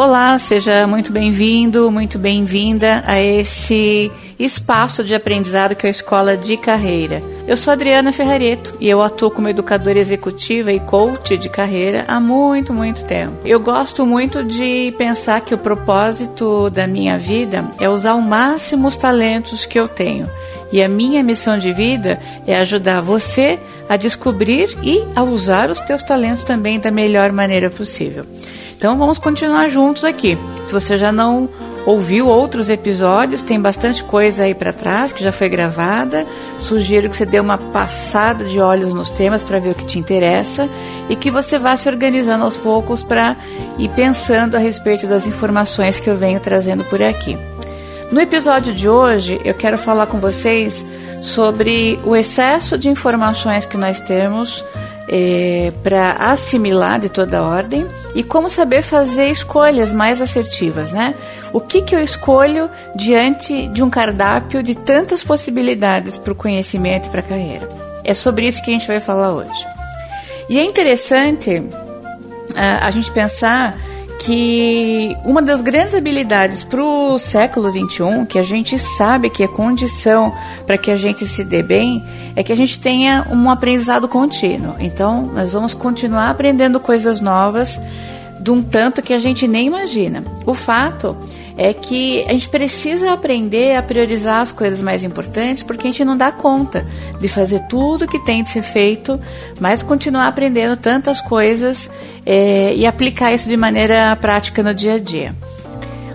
Olá, seja muito bem-vindo, muito bem-vinda a esse espaço de aprendizado que é a Escola de Carreira. Eu sou Adriana Ferrareto e eu atuo como educadora executiva e coach de carreira há muito, muito tempo. Eu gosto muito de pensar que o propósito da minha vida é usar ao máximo os talentos que eu tenho. E a minha missão de vida é ajudar você a descobrir e a usar os teus talentos também da melhor maneira possível. Então vamos continuar juntos aqui. Se você já não ouviu outros episódios, tem bastante coisa aí para trás que já foi gravada. Sugiro que você dê uma passada de olhos nos temas para ver o que te interessa e que você vá se organizando aos poucos para ir pensando a respeito das informações que eu venho trazendo por aqui. No episódio de hoje, eu quero falar com vocês sobre o excesso de informações que nós temos é, para assimilar de toda ordem e como saber fazer escolhas mais assertivas, né? O que, que eu escolho diante de um cardápio de tantas possibilidades para o conhecimento e para a carreira? É sobre isso que a gente vai falar hoje. E é interessante uh, a gente pensar que uma das grandes habilidades para o século XXI, que a gente sabe que é condição para que a gente se dê bem, é que a gente tenha um aprendizado contínuo. Então, nós vamos continuar aprendendo coisas novas de um tanto que a gente nem imagina. O fato é que a gente precisa aprender a priorizar as coisas mais importantes porque a gente não dá conta de fazer tudo que tem de ser feito, mas continuar aprendendo tantas coisas é, e aplicar isso de maneira prática no dia a dia.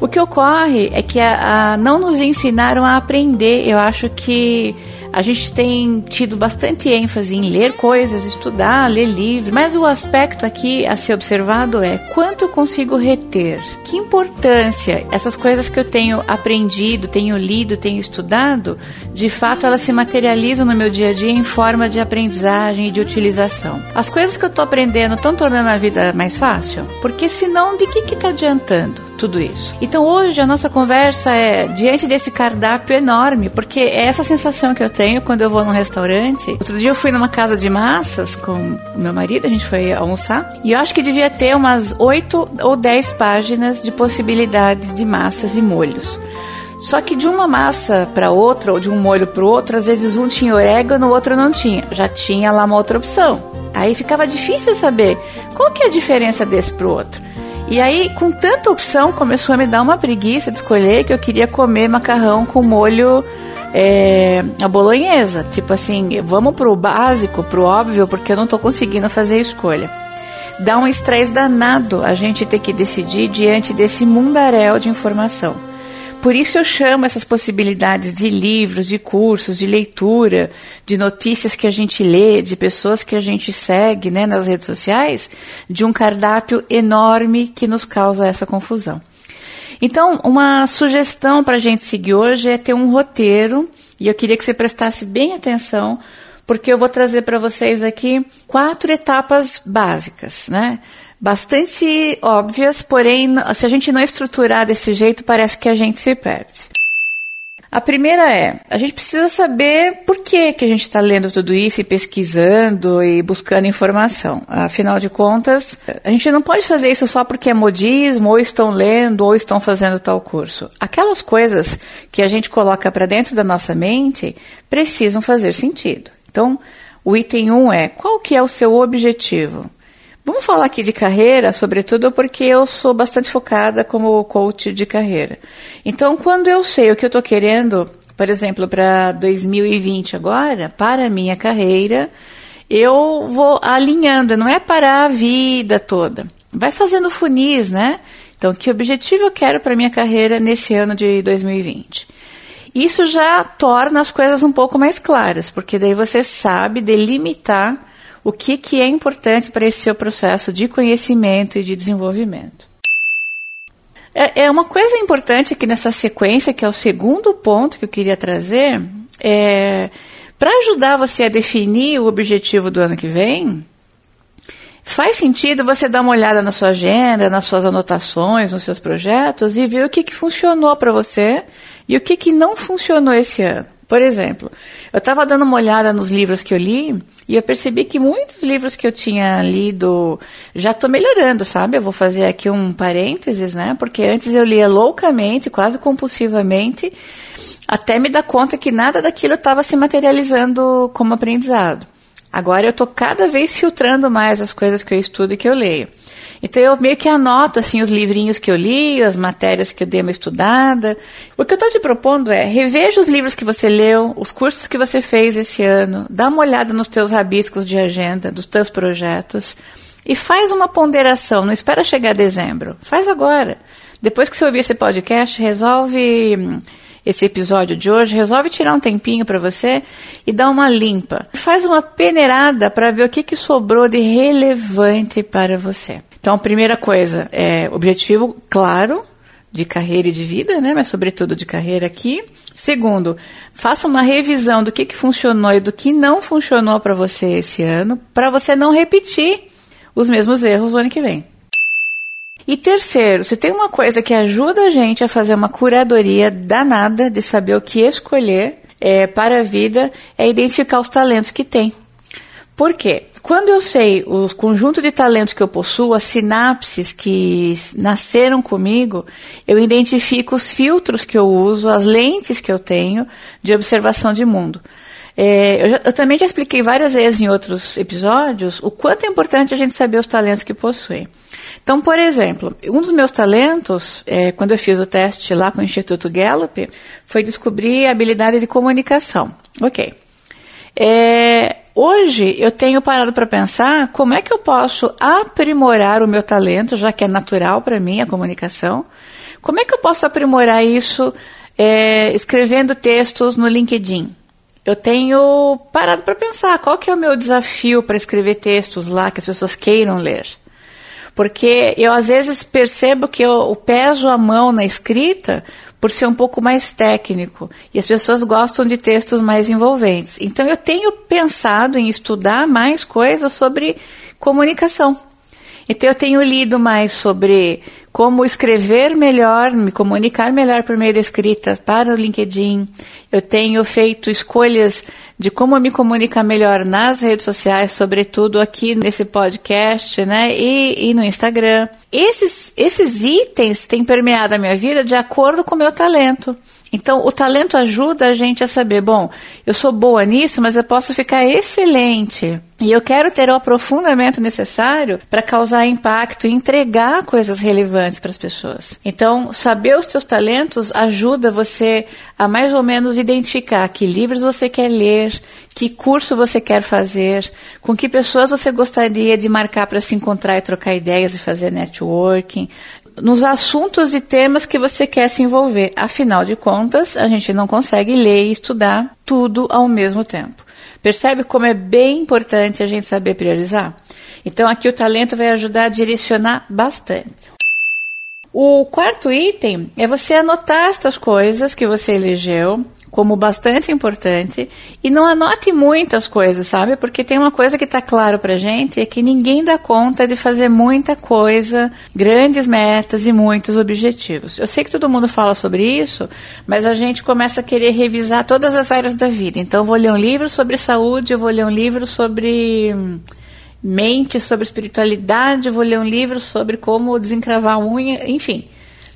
O que ocorre é que a, a, não nos ensinaram a aprender. Eu acho que a gente tem tido bastante ênfase em ler coisas, estudar, ler livros, mas o aspecto aqui a ser observado é quanto eu consigo reter. Que importância essas coisas que eu tenho aprendido, tenho lido, tenho estudado, de fato elas se materializam no meu dia a dia em forma de aprendizagem e de utilização. As coisas que eu estou aprendendo estão tornando a vida mais fácil? Porque senão, de que está adiantando? Tudo isso. Então hoje a nossa conversa é diante desse cardápio enorme, porque é essa sensação que eu tenho quando eu vou num restaurante. Outro dia eu fui numa casa de massas com meu marido, a gente foi almoçar, e eu acho que devia ter umas oito ou dez páginas de possibilidades de massas e molhos. Só que de uma massa para outra, ou de um molho para o outro, às vezes um tinha orégano, o outro não tinha. Já tinha lá uma outra opção. Aí ficava difícil saber qual que é a diferença desse para o outro. E aí, com tanta opção, começou a me dar uma preguiça de escolher que eu queria comer macarrão com molho é, a bolonhesa. Tipo assim, vamos pro básico, pro óbvio, porque eu não tô conseguindo fazer a escolha. Dá um estresse danado a gente ter que decidir diante desse mundaréu de informação. Por isso eu chamo essas possibilidades de livros, de cursos, de leitura, de notícias que a gente lê, de pessoas que a gente segue né, nas redes sociais, de um cardápio enorme que nos causa essa confusão. Então, uma sugestão para a gente seguir hoje é ter um roteiro, e eu queria que você prestasse bem atenção, porque eu vou trazer para vocês aqui quatro etapas básicas, né? Bastante óbvias, porém, se a gente não estruturar desse jeito, parece que a gente se perde. A primeira é, a gente precisa saber por que, que a gente está lendo tudo isso e pesquisando e buscando informação. Afinal de contas, a gente não pode fazer isso só porque é modismo, ou estão lendo, ou estão fazendo tal curso. Aquelas coisas que a gente coloca para dentro da nossa mente precisam fazer sentido. Então, o item 1 um é, qual que é o seu objetivo? Vamos falar aqui de carreira, sobretudo porque eu sou bastante focada como coach de carreira. Então, quando eu sei o que eu estou querendo, por exemplo, para 2020 agora, para a minha carreira, eu vou alinhando, não é para a vida toda. Vai fazendo funis, né? Então, que objetivo eu quero para minha carreira nesse ano de 2020? Isso já torna as coisas um pouco mais claras, porque daí você sabe delimitar o que, que é importante para esse seu processo de conhecimento e de desenvolvimento. É, é uma coisa importante aqui nessa sequência, que é o segundo ponto que eu queria trazer, é, para ajudar você a definir o objetivo do ano que vem, faz sentido você dar uma olhada na sua agenda, nas suas anotações, nos seus projetos e ver o que, que funcionou para você e o que, que não funcionou esse ano. Por exemplo, eu estava dando uma olhada nos livros que eu li e eu percebi que muitos livros que eu tinha lido já estou melhorando, sabe? Eu vou fazer aqui um parênteses, né? Porque antes eu lia loucamente, quase compulsivamente, até me dar conta que nada daquilo estava se materializando como aprendizado. Agora eu estou cada vez filtrando mais as coisas que eu estudo e que eu leio. Então eu meio que anoto assim os livrinhos que eu li, as matérias que eu dei uma estudada. O que eu estou te propondo é reveja os livros que você leu, os cursos que você fez esse ano, dá uma olhada nos teus rabiscos de agenda, dos teus projetos e faz uma ponderação. Não espera chegar dezembro, faz agora. Depois que você ouvir esse podcast, resolve esse episódio de hoje, resolve tirar um tempinho para você e dar uma limpa. Faz uma peneirada para ver o que, que sobrou de relevante para você. Então, a primeira coisa é objetivo claro de carreira e de vida, né? Mas sobretudo de carreira aqui. Segundo, faça uma revisão do que, que funcionou e do que não funcionou para você esse ano, para você não repetir os mesmos erros no ano que vem. E terceiro, se tem uma coisa que ajuda a gente a fazer uma curadoria danada de saber o que escolher é, para a vida, é identificar os talentos que tem. Por quê? Quando eu sei o conjunto de talentos que eu possuo, as sinapses que nasceram comigo, eu identifico os filtros que eu uso, as lentes que eu tenho de observação de mundo. É, eu, já, eu, também já expliquei várias vezes em outros episódios o quanto é importante a gente saber os talentos que possui. Então, por exemplo, um dos meus talentos, é, quando eu fiz o teste lá com o Instituto Gallup, foi descobrir a habilidade de comunicação. Ok. É, hoje eu tenho parado para pensar como é que eu posso aprimorar o meu talento, já que é natural para mim a comunicação. Como é que eu posso aprimorar isso é, escrevendo textos no LinkedIn? Eu tenho parado para pensar qual que é o meu desafio para escrever textos lá que as pessoas queiram ler. Porque eu às vezes percebo que eu, peso a mão na escrita por ser um pouco mais técnico e as pessoas gostam de textos mais envolventes. Então eu tenho pensado em estudar mais coisas sobre comunicação. Então eu tenho lido mais sobre como escrever melhor, me comunicar melhor por meio da escrita para o LinkedIn. Eu tenho feito escolhas de como me comunicar melhor nas redes sociais, sobretudo aqui nesse podcast, né? E, e no Instagram. Esses, esses itens têm permeado a minha vida de acordo com o meu talento. Então, o talento ajuda a gente a saber, bom, eu sou boa nisso, mas eu posso ficar excelente. E eu quero ter o aprofundamento necessário para causar impacto e entregar coisas relevantes para as pessoas. Então, saber os teus talentos ajuda você a mais ou menos identificar que livros você quer ler, que curso você quer fazer, com que pessoas você gostaria de marcar para se encontrar e trocar ideias e fazer networking, nos assuntos e temas que você quer se envolver. Afinal de contas, a gente não consegue ler e estudar tudo ao mesmo tempo. Percebe como é bem importante a gente saber priorizar? Então, aqui o talento vai ajudar a direcionar bastante. O quarto item é você anotar estas coisas que você elegeu como bastante importante e não anote muitas coisas, sabe? Porque tem uma coisa que está claro para gente é que ninguém dá conta de fazer muita coisa, grandes metas e muitos objetivos. Eu sei que todo mundo fala sobre isso, mas a gente começa a querer revisar todas as áreas da vida. Então, eu vou ler um livro sobre saúde, eu vou ler um livro sobre hum, mente, sobre espiritualidade, vou ler um livro sobre como desencravar a unha, enfim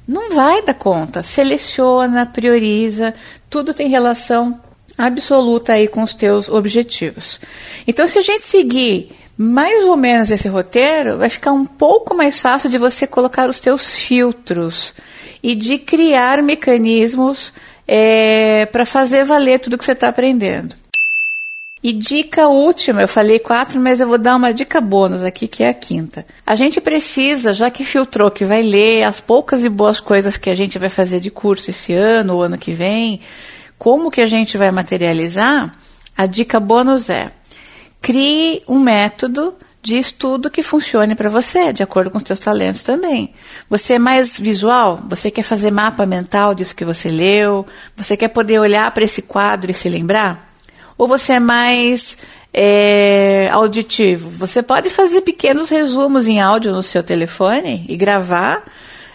não vai dar conta. Seleciona, prioriza, tudo tem relação absoluta aí com os teus objetivos. Então, se a gente seguir mais ou menos esse roteiro, vai ficar um pouco mais fácil de você colocar os teus filtros e de criar mecanismos é, para fazer valer tudo que você está aprendendo. E dica última, eu falei quatro, mas eu vou dar uma dica bônus aqui, que é a quinta. A gente precisa, já que filtrou que vai ler as poucas e boas coisas que a gente vai fazer de curso esse ano ou ano que vem, como que a gente vai materializar? A dica bônus é: crie um método de estudo que funcione para você, de acordo com os seus talentos também. Você é mais visual? Você quer fazer mapa mental disso que você leu? Você quer poder olhar para esse quadro e se lembrar? Ou você é mais é, auditivo? Você pode fazer pequenos resumos em áudio no seu telefone e gravar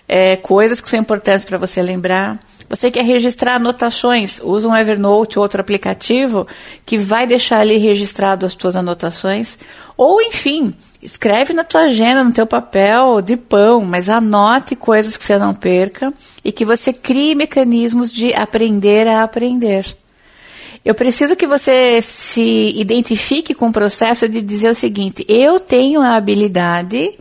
é, coisas que são importantes para você lembrar. Você quer registrar anotações? Usa um Evernote ou outro aplicativo que vai deixar ali registrado as tuas anotações. Ou, enfim, escreve na tua agenda, no teu papel de pão, mas anote coisas que você não perca e que você crie mecanismos de aprender a aprender. Eu preciso que você se identifique com o processo de dizer o seguinte: eu tenho a habilidade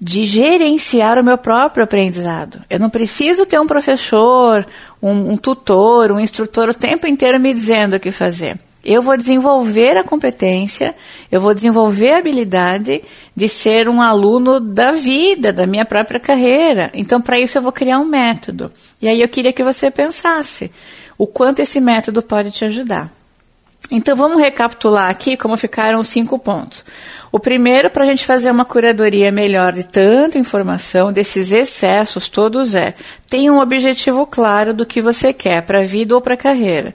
de gerenciar o meu próprio aprendizado. Eu não preciso ter um professor, um, um, tutor, um instrutor o tempo inteiro me dizendo o que fazer. Eu vou desenvolver a competência, eu vou desenvolver a habilidade de ser um aluno da vida, da minha própria carreira. Então, para isso, eu vou criar um método. E aí, eu queria que você pensasse o quanto esse método pode te ajudar. Então vamos recapitular aqui como ficaram os cinco pontos. O primeiro, para a gente fazer uma curadoria melhor de tanta informação, desses excessos todos, é tenha um objetivo claro do que você quer para a vida ou para a carreira.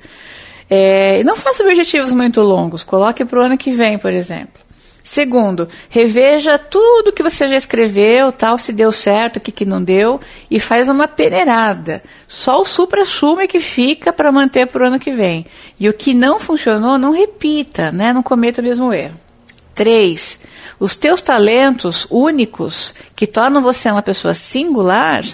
É, não faça objetivos muito longos, coloque para o ano que vem, por exemplo. Segundo, reveja tudo que você já escreveu, tal, se deu certo, o que, que não deu, e faz uma peneirada. Só o supra-sumo é que fica para manter para o ano que vem. E o que não funcionou, não repita, né? não cometa o mesmo erro. Três, os teus talentos únicos, que tornam você uma pessoa singular,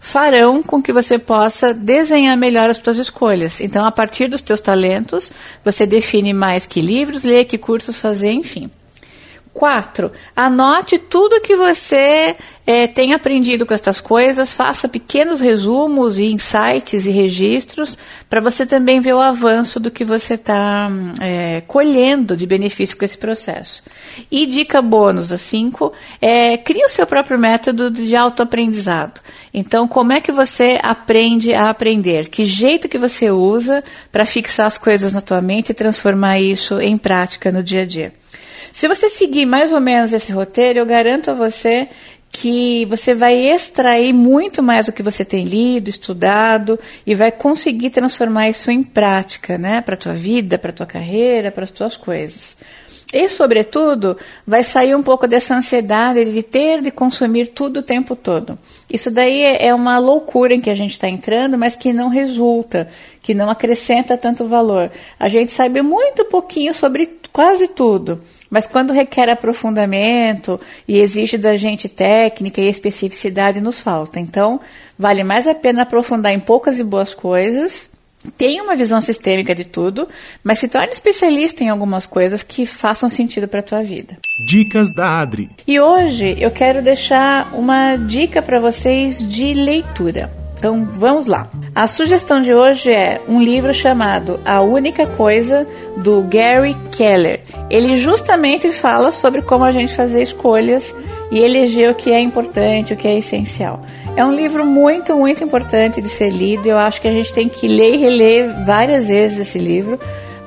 farão com que você possa desenhar melhor as suas escolhas. Então, a partir dos teus talentos, você define mais que livros ler, que cursos fazer, enfim. Quatro, anote tudo que você é, tem aprendido com estas coisas, faça pequenos resumos e insights e registros para você também ver o avanço do que você está é, colhendo de benefício com esse processo. E dica bônus, a cinco, é, crie o seu próprio método de autoaprendizado. Então, como é que você aprende a aprender? Que jeito que você usa para fixar as coisas na tua mente e transformar isso em prática no dia a dia? Se você seguir mais ou menos esse roteiro, eu garanto a você que você vai extrair muito mais do que você tem lido, estudado e vai conseguir transformar isso em prática, né, para tua vida, para tua carreira, para as tuas coisas. E, sobretudo, vai sair um pouco dessa ansiedade de ter de consumir tudo o tempo todo. Isso daí é, é uma loucura em que a gente está entrando, mas que não resulta, que não acrescenta tanto valor. A gente sabe muito pouquinho sobre quase tudo. Mas quando requer aprofundamento e exige da gente técnica e especificidade, nos falta. Então, vale mais a pena aprofundar em poucas e boas coisas. Tenha uma visão sistêmica de tudo, mas se torne especialista em algumas coisas que façam sentido para a tua vida. Dicas da Adri. E hoje eu quero deixar uma dica para vocês de leitura. Então vamos lá. A sugestão de hoje é um livro chamado A Única Coisa do Gary Keller. Ele justamente fala sobre como a gente fazer escolhas e eleger o que é importante, o que é essencial. É um livro muito, muito importante de ser lido. Eu acho que a gente tem que ler e reler várias vezes esse livro,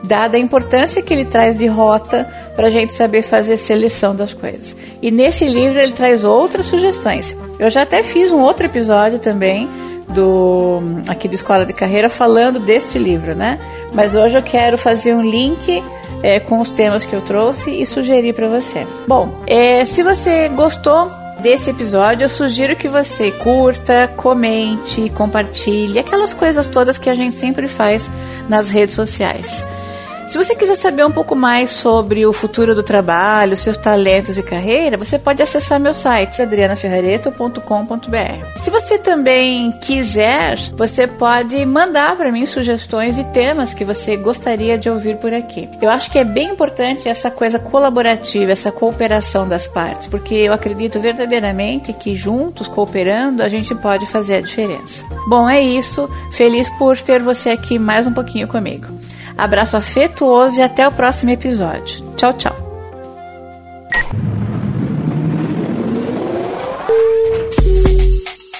dada a importância que ele traz de rota para a gente saber fazer seleção das coisas. E nesse livro ele traz outras sugestões. Eu já até fiz um outro episódio também do aqui do Escola de Carreira falando deste livro, né? Mas hoje eu quero fazer um link é, com os temas que eu trouxe e sugerir para você. Bom, é, se você gostou desse episódio, eu sugiro que você curta, comente, compartilhe, aquelas coisas todas que a gente sempre faz nas redes sociais. Se você quiser saber um pouco mais sobre o futuro do trabalho, seus talentos e carreira, você pode acessar meu site adrianaferrareto.com.br. Se você também quiser, você pode mandar para mim sugestões de temas que você gostaria de ouvir por aqui. Eu acho que é bem importante essa coisa colaborativa, essa cooperação das partes, porque eu acredito verdadeiramente que juntos, cooperando, a gente pode fazer a diferença. Bom, é isso. Feliz por ter você aqui mais um pouquinho comigo. Abraço afetuoso e até o próximo episódio. Tchau, tchau.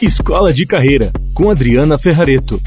Escola de Carreira, com Adriana Ferrareto.